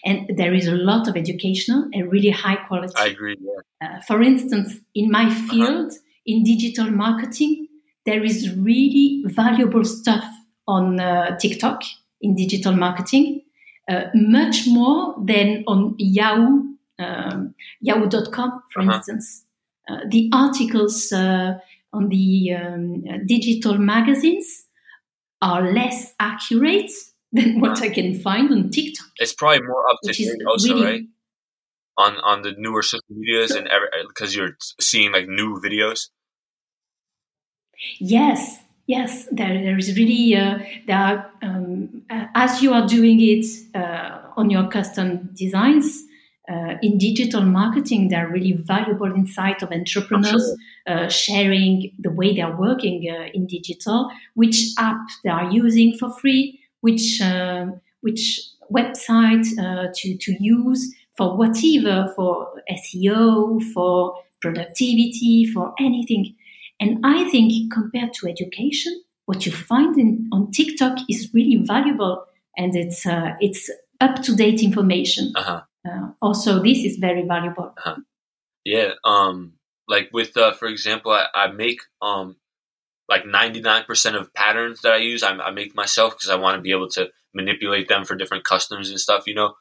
and there is a lot of educational and really high quality. I agree. Yeah. Uh, for instance, in my uh-huh. field uh-huh. in digital marketing there is really valuable stuff on uh, TikTok in digital marketing, uh, much more than on Yahoo, um, Yahoo.com, for uh-huh. instance. Uh, the articles uh, on the um, digital magazines are less accurate than what I can find on TikTok. It's probably more up to date, also, really, right? On on the newer social medias and because you're seeing like new videos. Yes, yes, there, there is really uh, there are, um, as you are doing it uh, on your custom designs uh, in digital marketing, there are really valuable insight of entrepreneurs uh, sharing the way they are working uh, in digital, which app they are using for free, which uh, which website to to use for whatever, for SEO, for productivity, for anything. And I think compared to education, what you find in, on TikTok is really valuable and it's uh, it's up to date information. Uh-huh. Uh, also, this is very valuable. Uh-huh. Yeah. Um, like with uh, for example, I, I make um like 99% of patterns that I use, I, I make myself because I want to be able to manipulate them for different customs and stuff, you know.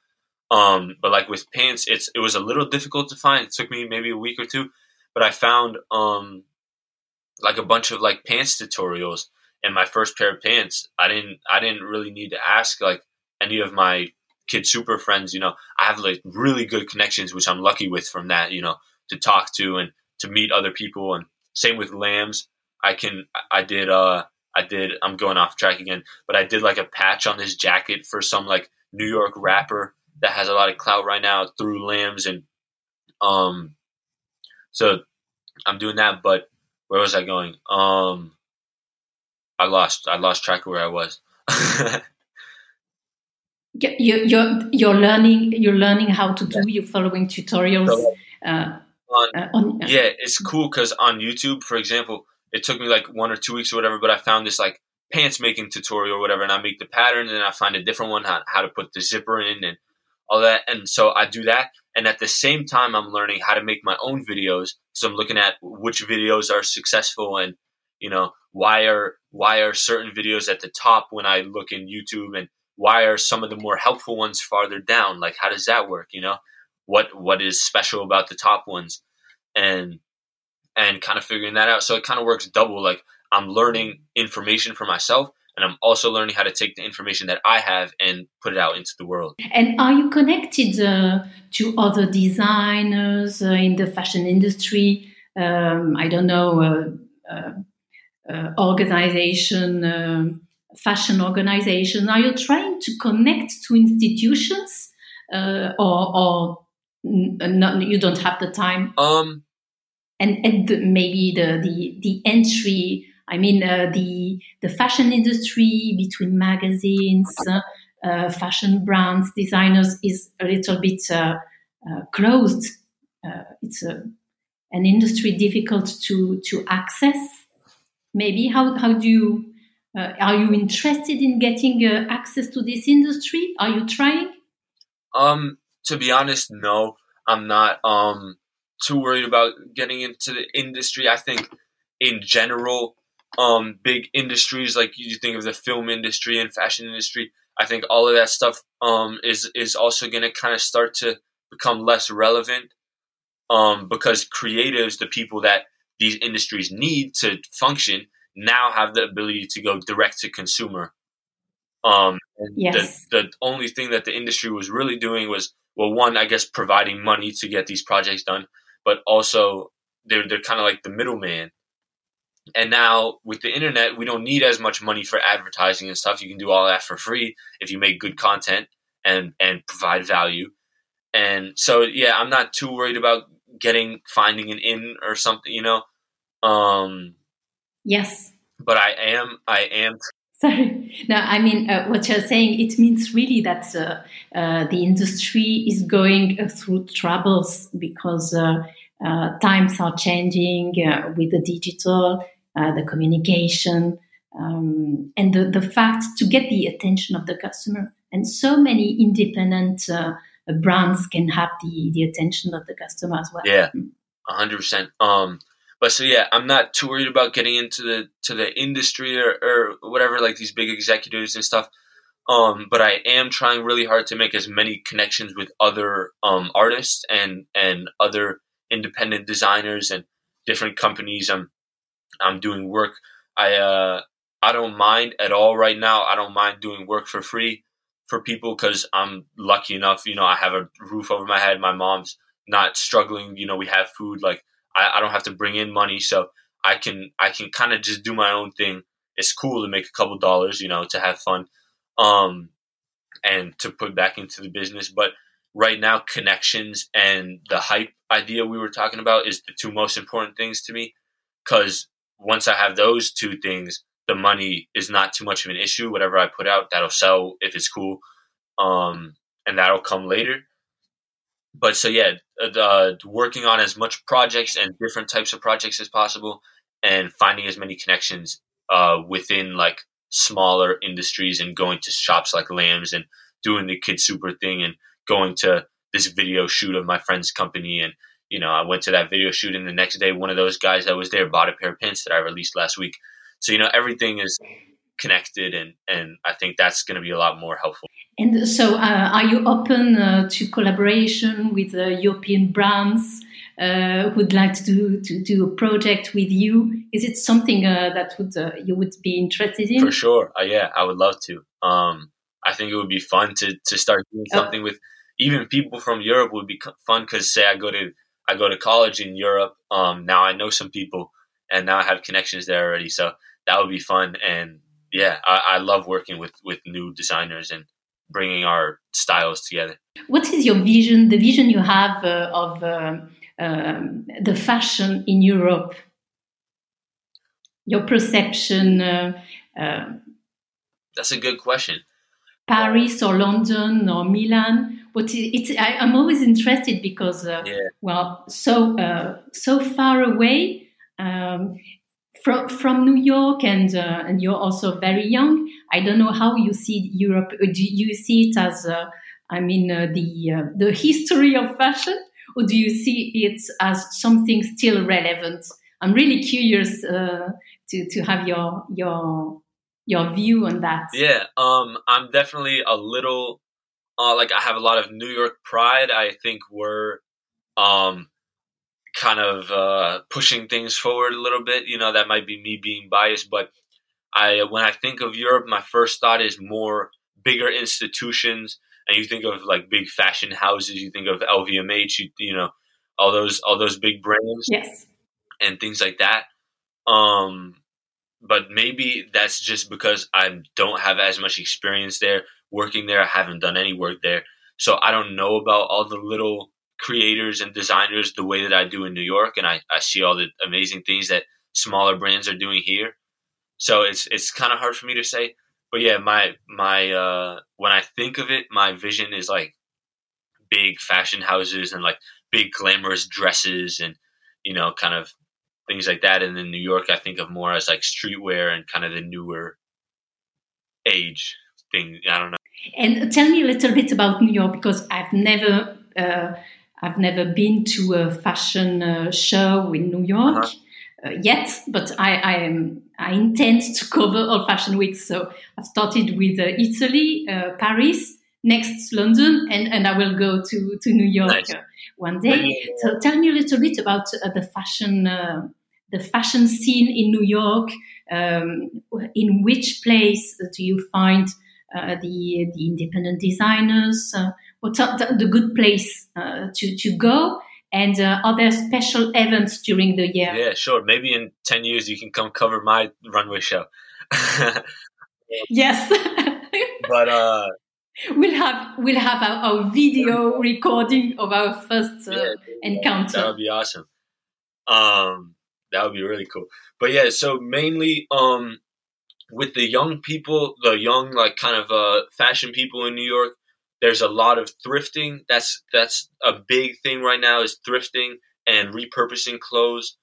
Um, but like with pants, it's it was a little difficult to find. It took me maybe a week or two, but I found um like a bunch of like pants tutorials. And my first pair of pants, I didn't I didn't really need to ask like any of my kid super friends. You know, I have like really good connections, which I'm lucky with from that. You know, to talk to and to meet other people. And same with LAAMS. I can I did uh I did I'm going off track again, but I did like a patch on his jacket for some like New York rapper that has a lot of clout right now through LAAMS and um so I'm doing that but where was I going? Um I lost I lost track of where I was. you, you're you're learning you're learning how to do you're following tutorials so, uh, on, uh, on, uh, yeah it's cool because on youtube for example it took me like one or two weeks or whatever, but I found this like pants making tutorial or whatever, and I make the pattern, and then I find a different one how, how to put the zipper in and all that. And so I do that, and at the same time, I'm learning how to make my own videos. So I'm looking at which videos are successful, and you know why are why are certain videos at the top when I look in YouTube, and why are some of the more helpful ones farther down? Like how does that work? You know what what is special about the top ones, and and kind of figuring that out. So it kind of works double. Like I'm learning information for myself and I'm also learning how to take the information that I have and put it out into the world. And are you connected uh, to other designers uh, in the fashion industry? Um, I don't know, uh, uh, uh organization, um, fashion organization. Are you trying to connect to institutions uh, or, or not, you don't have the time? Um, and and the, maybe the the the entry. I mean, uh, the the fashion industry between magazines, uh, fashion brands, designers is a little bit uh, uh closed. Uh, it's a, an industry difficult to to access. Maybe how how do you uh, are you interested in getting access to this industry? Are you trying? Um, to be honest, no, I'm not. Um, too worried about getting into the industry. I think in general, um, big industries like you think of the film industry and fashion industry, I think all of that stuff um, is is also going to kind of start to become less relevant um, because creatives, the people that these industries need to function, now have the ability to go direct to consumer. Um, yes. the, the only thing that the industry was really doing was, well, one, I guess, providing money to get these projects done, but also they're they're kind of like the middleman. And now with the internet, we don't need as much money for advertising and stuff. You can do all that for free if you make good content and and provide value. And so yeah, I'm not too worried about getting finding an in or something, you know. Um Yes. But I am I am Sorry. No, I mean, uh, what you're saying, it means really that uh, uh, the industry is going uh, through troubles because uh, uh, times are changing with the digital, the communication, um, and the, the fact to get the attention of the customer. And so many independent brands can have the, the attention of the customer as well. Yeah, 100%. Um, but so yeah, I'm not too worried about getting into the to the industry or, or whatever, like these big executives and stuff. Um, but I am trying really hard to make as many connections with other um, artists and and other independent designers and different companies. I'm I'm doing work. I uh, I don't mind at all right now. I don't mind doing work for free for people because I'm lucky enough. You know, I have a roof over my head. My mom's not struggling. You know, we have food. Like I, I don't have to bring in money, so I can I can kind of just do my own thing. It's cool to make a couple dollars, you know, to have fun, um, and to put back into the business. But right now, connections and the hype idea we were talking about is the two most important things to me. Because once I have those two things, the money is not too much of an issue. Whatever I put out, that'll sell if it's cool, um, and that'll come later but so yeah, uh, working on as much projects and different types of projects as possible, and finding as many connections uh, within like smaller industries and going to shops like LAAMS and doing the Kid Super thing and going to this video shoot of my friend's company and you know, I went to that video shoot, and the next day, one of those guys that was there bought a pair of pants that I released last week. So you know, everything is connected, and and I think that's going to be a lot more helpful. And so, uh, are you open uh, to collaboration with uh, European brands uh, who'd like to do to do a project with you? Is it something uh, that would uh, you would be interested in? For sure, yeah, I would love to. Um, I think it would be fun to to start doing something with even people from Europe. Would be fun because say I go to I go to college in Europe. Um, now I know some people, and now I have connections there already. So that would be fun. And yeah, I, I love working with with new designers and bringing our styles together. What is your vision? The vision you have uh, of uh, um, the fashion in Europe? Your perception. Uh, uh That's a good question. Paris or London or Milan. But it's I, am always interested because uh, yeah. well, so uh, so far away. Um, from from New York, and uh, and you're also very young. I don't know how you see Europe. Uh, do you see it as, uh, I mean, uh, the uh, the history of fashion, or do you see it as something still relevant? I'm really curious uh, to to have your your your view on that. Yeah, um, I'm definitely a little like I have a lot of New York pride. I think we're um, kind of uh, pushing things forward a little bit. You know, that might be me being biased, but I when I think of Europe, my first thought is more bigger institutions, and you think of like big fashion houses. You think of LVMH. You, you know, all those all those big brands, yes, and things like that. Um, but maybe that's just because I don't have as much experience there working there. I haven't done any work there, so I don't know about all the little creators and designers the way that I do in New York, and I, I see all the amazing things that smaller brands are doing here. So it's it's kind of hard for me to say, but yeah, my my uh, when I think of it, my vision is like big fashion houses and like big glamorous dresses and you know kind of things like that. And in New York, I think of more as like streetwear and kind of the newer age thing. I don't know. And tell me a little bit about New York because I've never uh, I've never been to a fashion uh, show in New York uh-huh. uh, yet, but I, I, am, I intend to cover all fashion weeks. So I've started with uh, Italy, uh, Paris, next London, and, and I will go to, to New York nice. Uh, one day. So tell me a little bit about uh, the fashion the fashion scene in New York. Um, in which place do you find the the independent designers? Uh, what's the, the good place uh, to to go? And uh, are there special events during the year? Yeah, sure. Maybe in ten years you can come cover my runway show. yes, but uh, we'll have we'll have our, our video recording of our first uh, yeah, encounter. That would be awesome. Um, that would be really cool. But yeah, so mainly um, with the young people, the young like kind of uh, fashion people in New York, there's a lot of thrifting. That's that's a big thing right now is thrifting and repurposing clothes,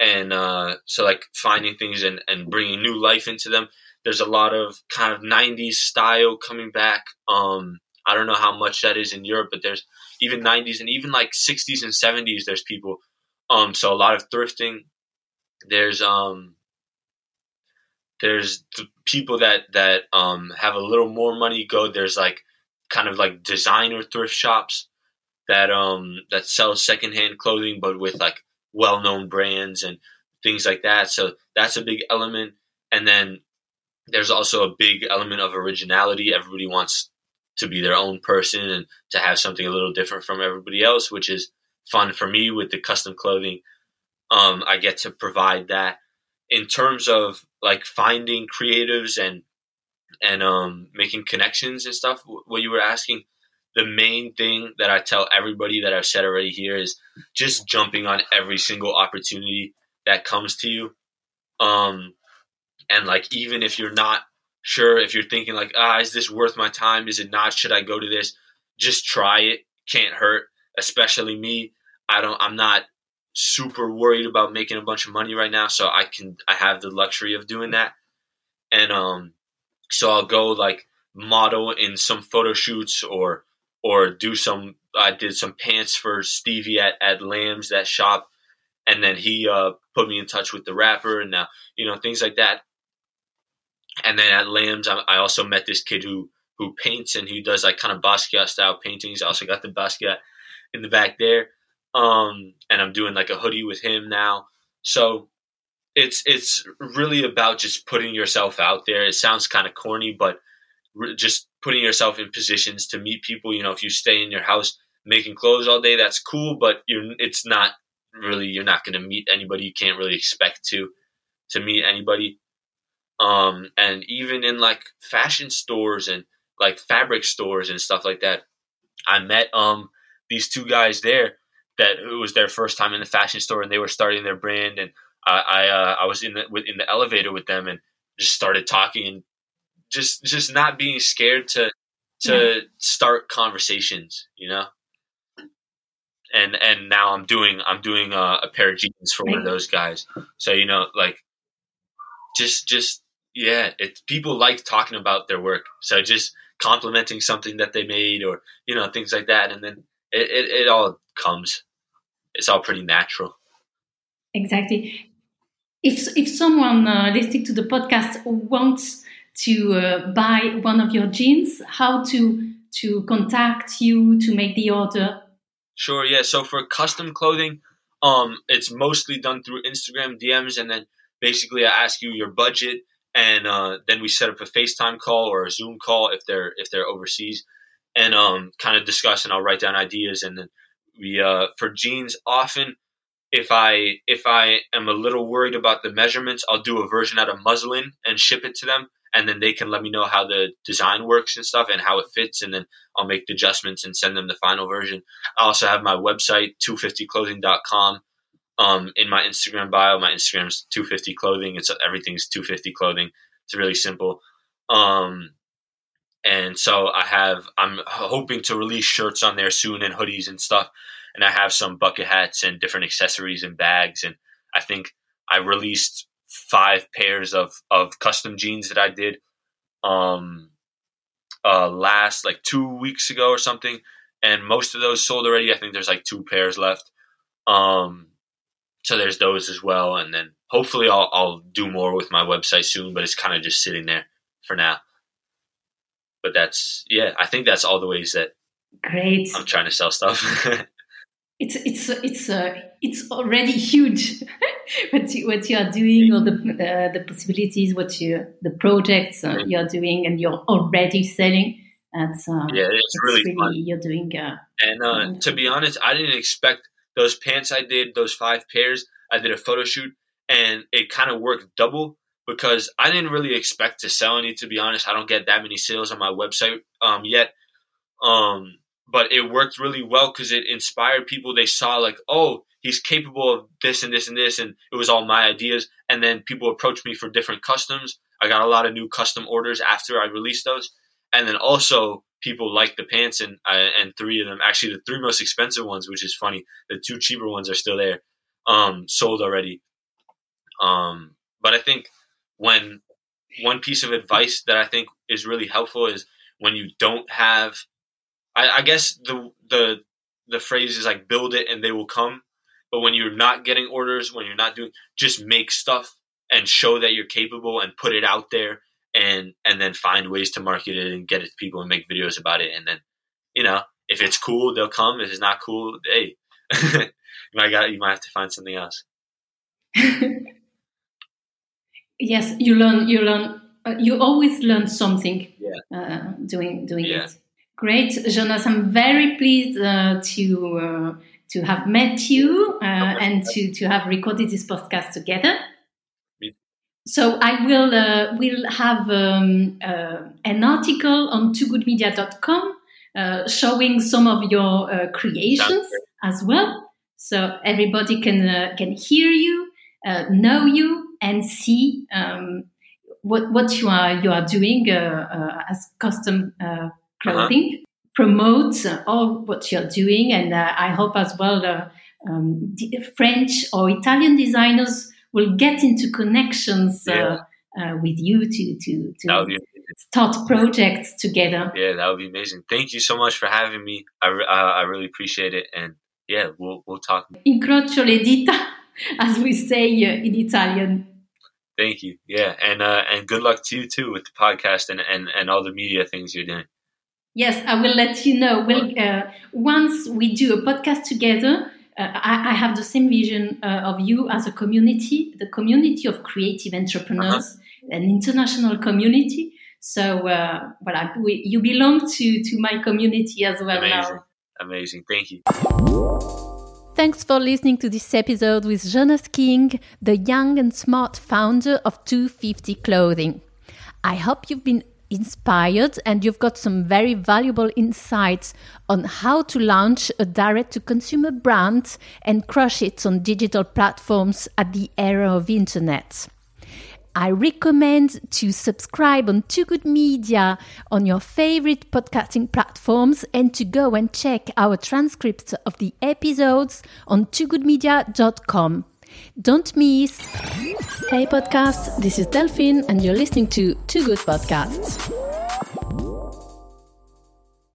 and uh, so like finding things and, and bringing new life into them. There's a lot of kind of '90s style coming back. Um, I don't know how much that is in Europe, but there's even '90s and even like '60s and '70s. There's people. Um, so a lot of thrifting. There's um, there's the people that that um have a little more money go. There's like kind of like designer thrift shops that um that sell secondhand clothing but with like well-known brands and things like that. So that's a big element. And then there's also a big element of originality. Everybody wants to be their own person and to have something a little different from everybody else which is fun for me with the custom clothing. Um i get to provide that. In terms of like finding creatives and and um, making connections and stuff. What you were asking, the main thing that I tell everybody that I've said already here is just jumping on every single opportunity that comes to you. Um, and like even if you're not sure, if you're thinking like, ah, is this worth my time? Is it not? Should I go to this? Just try it. Can't hurt. Especially me. I don't. I'm not super worried about making a bunch of money right now, so I can. I have the luxury of doing that. And um, so I'll go like model in some photo shoots or or do some I did some pants for Stevie at at LAAMS that shop, and then he uh, put me in touch with the rapper, and now you know things like that. And then at LAAMS, I, I also met this kid who who paints and who does like kind of Basquiat style paintings. I also got the Basquiat in the back there, um, and I'm doing like a hoodie with him now. So it's it's really about just putting yourself out there. It sounds kind of corny, but re- just putting yourself in positions to meet people. You know, if you stay in your house making clothes all day, that's cool, but you're it's not really you're not going to meet anybody. You can't really expect to to meet anybody. Um, and even in like fashion stores and like fabric stores and stuff like that, I met um these two guys there that it was their first time in the fashion store and they were starting their brand and I I, uh, I was in the in the elevator with them and just started talking and just just not being scared to to yeah. start conversations, you know. And and now I'm doing I'm doing a, a pair of jeans for one of those guys. So you know, like, just just yeah, it people like talking about their work. So just complimenting something that they made or you know things like that, and then it, it, it all comes. It's all pretty natural. Exactly if if someone uh, listening to the podcast wants to uh, buy one of your jeans, how to to contact you to make the order? Sure, yeah. So for custom clothing, um, it's mostly done through Instagram DMs, and then basically I ask you your budget, and uh, then we set up a FaceTime call or a Zoom call if they're if they're overseas, and um, kind of discuss, and I'll write down ideas, and then we uh, for jeans often if I if I am a little worried about the measurements, I'll do a version out of muslin and ship it to them, and then they can let me know how the design works and stuff and how it fits, and then I'll make the adjustments and send them the final version. I also have my website 250clothing.com. Um, in my Instagram bio, my Instagram is 250 clothing. It's everything's 250 clothing. It's really simple. Um, and so I have I'm hoping to release shirts on there soon and hoodies and stuff and I have some bucket hats and different accessories and bags. And I think I released five pairs of of custom jeans that I did um uh last like two weeks ago or something. And most of those sold already. I think there's like two pairs left. Um so there's those as well. And then hopefully I'll I'll do more with my website soon, but it's kind of just sitting there for now. But that's yeah, I think that's all the ways that Great. I'm trying to sell stuff. it's it's it's uh, it's already huge what you, what you are doing or the uh, the possibilities what you the projects uh, you are doing and you're already selling that's uh, yeah it's, it's really, really, fun. you're doing uh, and uh, to be honest I didn't expect those pants I did those five pairs I did a photo shoot and it kind of worked double because I didn't really expect to sell any to be honest I don't get that many sales on my website um, yet um, but it worked really well because it inspired people. They saw like, oh, he's capable of this and this and this, and it was all my ideas. And then people approached me for different customs. I got a lot of new custom orders after I released those, and then also people liked the pants, and uh, and three of them, actually the three most expensive ones, which is funny. The two cheaper ones are still there, um, sold already. Um, but I think when one piece of advice that I think is really helpful is when you don't have I, I guess the the the phrase is like build it and they will come. But when you're not getting orders, when you're not doing, just make stuff and show that you're capable and put it out there and and then find ways to market it and get it to people and make videos about it. And then you know if it's cool they'll come. If it's not cool hey you might got you might have to find something else yes you learn you learn uh, you always learn something yeah. uh, doing doing yeah. it Great, Jonas. I'm very pleased uh, to uh, to have met you uh, and to, to have recorded this podcast together. So I will uh, will have um, uh, an article on toogoodmedia.com uh, showing some of your uh, creations as well, so everybody can uh, can hear you, uh, know you, and see um, what what you are you are doing as custom clothing, uh-huh. promote uh, all what you're doing, and uh, I hope as well uh, um, French or Italian designers will get into connections uh, yeah. with you to to to start projects together. Yeah, that would be amazing. Thank you so much for having me. I, re- I, I really appreciate it. And yeah, we'll, we'll talk. Incrocio le dita, as we say uh, in Italian. Thank you. Yeah. And, uh, and good luck to you too with the podcast and, and, and all the media things you're doing. Yes, I will let you know. We'll, uh, once we do a podcast together, uh, I, I, have the same vision uh, of you as a community, the community of creative entrepreneurs, uh-huh. an international community. So, uh, well, we, you belong to, to my community as well Amazing. now. Amazing. Thank you. Thanks for listening to this episode with Jonas King, the young and smart founder of 250 Clothing. I hope you've been inspired and you've got some very valuable insights on how to launch a direct to consumer brand and crush it on digital platforms at the era of internet. I recommend to subscribe on Too Good Media on your favorite podcasting platforms and to go and check our transcripts of the episodes on toogoodmedia.com. Don't miss. Hey, podcast, this is Delphine, and you're listening to Too Good Podcasts.